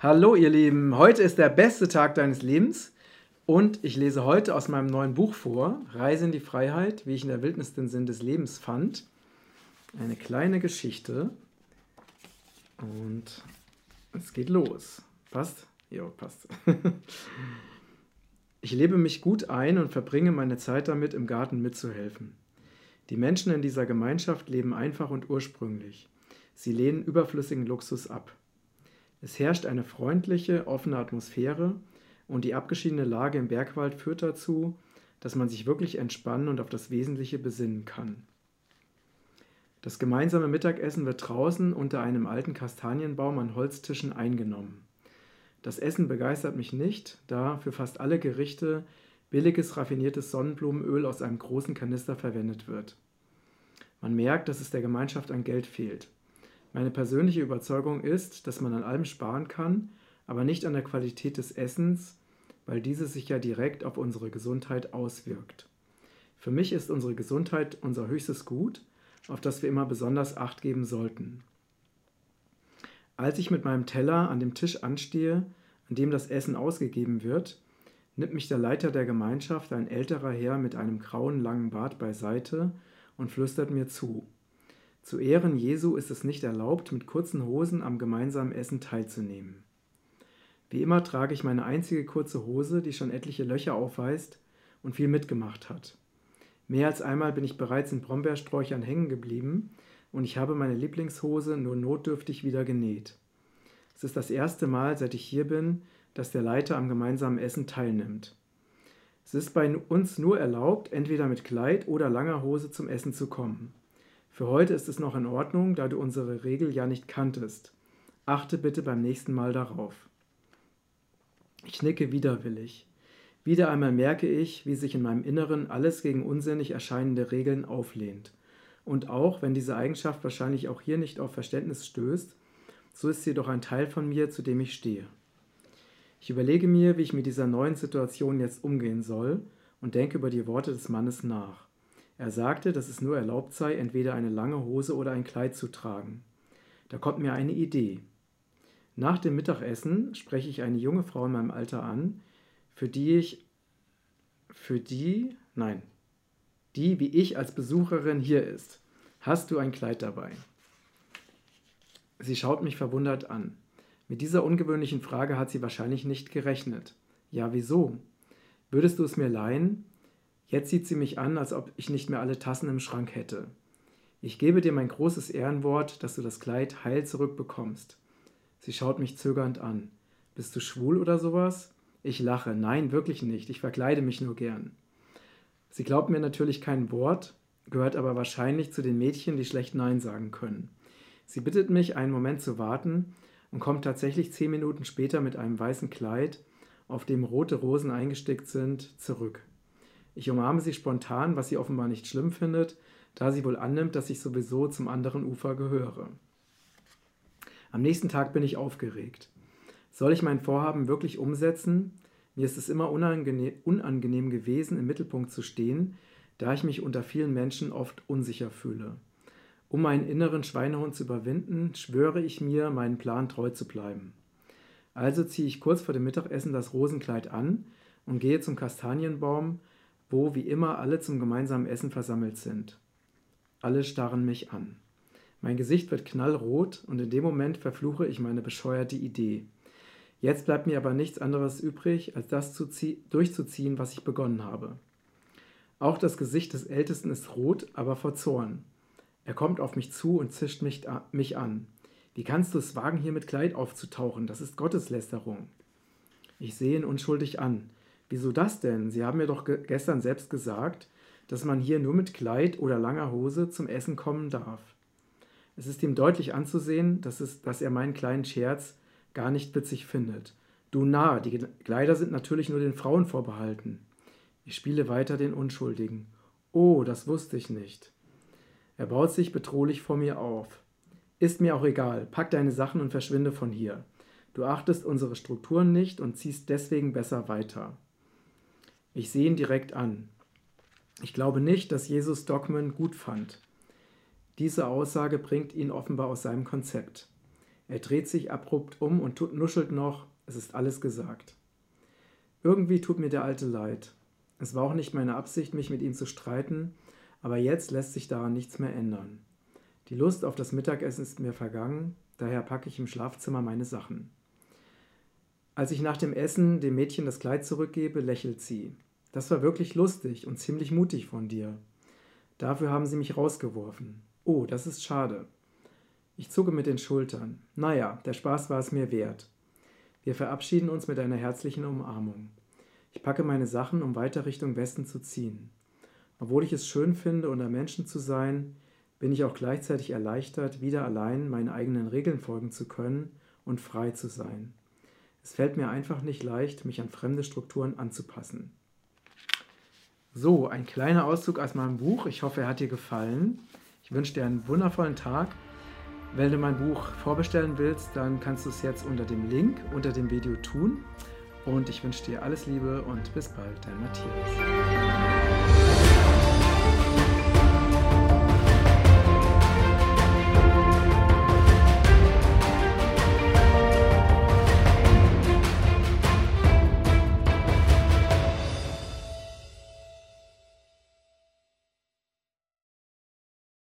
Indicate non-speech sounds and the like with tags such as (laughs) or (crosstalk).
Hallo ihr Lieben, heute ist der beste Tag deines Lebens und ich lese heute aus meinem neuen Buch vor, Reise in die Freiheit, wie ich in der Wildnis den Sinn des Lebens fand. Eine kleine Geschichte und es geht los. Passt? Ja, passt. (laughs) Ich lebe mich gut ein und verbringe meine Zeit damit, im Garten mitzuhelfen. Die Menschen in dieser Gemeinschaft leben einfach und ursprünglich. Sie lehnen überflüssigen Luxus ab. Es herrscht eine freundliche, offene Atmosphäre und die abgeschiedene Lage im Bergwald führt dazu, dass man sich wirklich entspannen und auf das Wesentliche besinnen kann. Das gemeinsame Mittagessen wird draußen unter einem alten Kastanienbaum an Holztischen eingenommen. Das Essen begeistert mich nicht, da für fast alle Gerichte billiges raffiniertes Sonnenblumenöl aus einem großen Kanister verwendet wird. Man merkt, dass es der Gemeinschaft an Geld fehlt. Meine persönliche Überzeugung ist, dass man an allem sparen kann, aber nicht an der Qualität des Essens, weil diese sich ja direkt auf unsere Gesundheit auswirkt. Für mich ist unsere Gesundheit unser höchstes Gut, auf das wir immer besonders acht geben sollten. Als ich mit meinem Teller an dem Tisch anstehe, an dem das Essen ausgegeben wird, nimmt mich der Leiter der Gemeinschaft, ein älterer Herr mit einem grauen langen Bart, beiseite und flüstert mir zu. Zu Ehren Jesu ist es nicht erlaubt, mit kurzen Hosen am gemeinsamen Essen teilzunehmen. Wie immer trage ich meine einzige kurze Hose, die schon etliche Löcher aufweist und viel mitgemacht hat. Mehr als einmal bin ich bereits in Brombeersträuchern hängen geblieben und ich habe meine Lieblingshose nur notdürftig wieder genäht. Es ist das erste Mal, seit ich hier bin, dass der Leiter am gemeinsamen Essen teilnimmt. Es ist bei uns nur erlaubt, entweder mit Kleid oder langer Hose zum Essen zu kommen. Für heute ist es noch in Ordnung, da du unsere Regel ja nicht kanntest. Achte bitte beim nächsten Mal darauf. Ich nicke widerwillig. Wieder einmal merke ich, wie sich in meinem Inneren alles gegen unsinnig erscheinende Regeln auflehnt. Und auch wenn diese Eigenschaft wahrscheinlich auch hier nicht auf Verständnis stößt, so ist sie doch ein Teil von mir, zu dem ich stehe. Ich überlege mir, wie ich mit dieser neuen Situation jetzt umgehen soll und denke über die Worte des Mannes nach. Er sagte, dass es nur erlaubt sei, entweder eine lange Hose oder ein Kleid zu tragen. Da kommt mir eine Idee. Nach dem Mittagessen spreche ich eine junge Frau in meinem Alter an, für die ich, für die, nein, die wie ich als Besucherin hier ist. Hast du ein Kleid dabei? Sie schaut mich verwundert an. Mit dieser ungewöhnlichen Frage hat sie wahrscheinlich nicht gerechnet. Ja, wieso? Würdest du es mir leihen? Jetzt sieht sie mich an, als ob ich nicht mehr alle Tassen im Schrank hätte. Ich gebe dir mein großes Ehrenwort, dass du das Kleid heil zurückbekommst. Sie schaut mich zögernd an. Bist du schwul oder sowas? Ich lache. Nein, wirklich nicht. Ich verkleide mich nur gern. Sie glaubt mir natürlich kein Wort, gehört aber wahrscheinlich zu den Mädchen, die schlecht Nein sagen können. Sie bittet mich, einen Moment zu warten und kommt tatsächlich zehn Minuten später mit einem weißen Kleid, auf dem rote Rosen eingestickt sind, zurück. Ich umarme sie spontan, was sie offenbar nicht schlimm findet, da sie wohl annimmt, dass ich sowieso zum anderen Ufer gehöre. Am nächsten Tag bin ich aufgeregt. Soll ich mein Vorhaben wirklich umsetzen? Mir ist es immer unangenehm, unangenehm gewesen, im Mittelpunkt zu stehen, da ich mich unter vielen Menschen oft unsicher fühle. Um meinen inneren Schweinehund zu überwinden, schwöre ich mir, meinen Plan treu zu bleiben. Also ziehe ich kurz vor dem Mittagessen das Rosenkleid an und gehe zum Kastanienbaum, wo wie immer alle zum gemeinsamen Essen versammelt sind. Alle starren mich an. Mein Gesicht wird knallrot und in dem Moment verfluche ich meine bescheuerte Idee. Jetzt bleibt mir aber nichts anderes übrig, als das durchzuziehen, was ich begonnen habe. Auch das Gesicht des Ältesten ist rot, aber vor Zorn. Er kommt auf mich zu und zischt mich, mich an. Wie kannst du es wagen, hier mit Kleid aufzutauchen? Das ist Gotteslästerung. Ich sehe ihn unschuldig an. Wieso das denn? Sie haben mir doch ge gestern selbst gesagt, dass man hier nur mit Kleid oder langer Hose zum Essen kommen darf. Es ist ihm deutlich anzusehen, dass, es, dass er meinen kleinen Scherz gar nicht witzig findet. Du Narr, die Kleider sind natürlich nur den Frauen vorbehalten. Ich spiele weiter den Unschuldigen. Oh, das wusste ich nicht. Er baut sich bedrohlich vor mir auf. Ist mir auch egal, pack deine Sachen und verschwinde von hier. Du achtest unsere Strukturen nicht und ziehst deswegen besser weiter. Ich sehe ihn direkt an. Ich glaube nicht, dass Jesus Dogmen gut fand. Diese Aussage bringt ihn offenbar aus seinem Konzept. Er dreht sich abrupt um und nuschelt noch, es ist alles gesagt. Irgendwie tut mir der Alte leid. Es war auch nicht meine Absicht, mich mit ihm zu streiten, aber jetzt lässt sich daran nichts mehr ändern. Die Lust auf das Mittagessen ist mir vergangen, daher packe ich im Schlafzimmer meine Sachen. Als ich nach dem Essen dem Mädchen das Kleid zurückgebe, lächelt sie. Das war wirklich lustig und ziemlich mutig von dir. Dafür haben sie mich rausgeworfen. Oh, das ist schade. Ich zucke mit den Schultern. Naja, der Spaß war es mir wert. Wir verabschieden uns mit einer herzlichen Umarmung. Ich packe meine Sachen, um weiter Richtung Westen zu ziehen. Obwohl ich es schön finde, unter Menschen zu sein, bin ich auch gleichzeitig erleichtert, wieder allein meinen eigenen Regeln folgen zu können und frei zu sein. Es fällt mir einfach nicht leicht, mich an fremde Strukturen anzupassen. So, ein kleiner Auszug aus meinem Buch. Ich hoffe, er hat dir gefallen. Ich wünsche dir einen wundervollen Tag. Wenn du mein Buch vorbestellen willst, dann kannst du es jetzt unter dem Link unter dem Video tun. Und ich wünsche dir alles Liebe und bis bald, dein Matthias.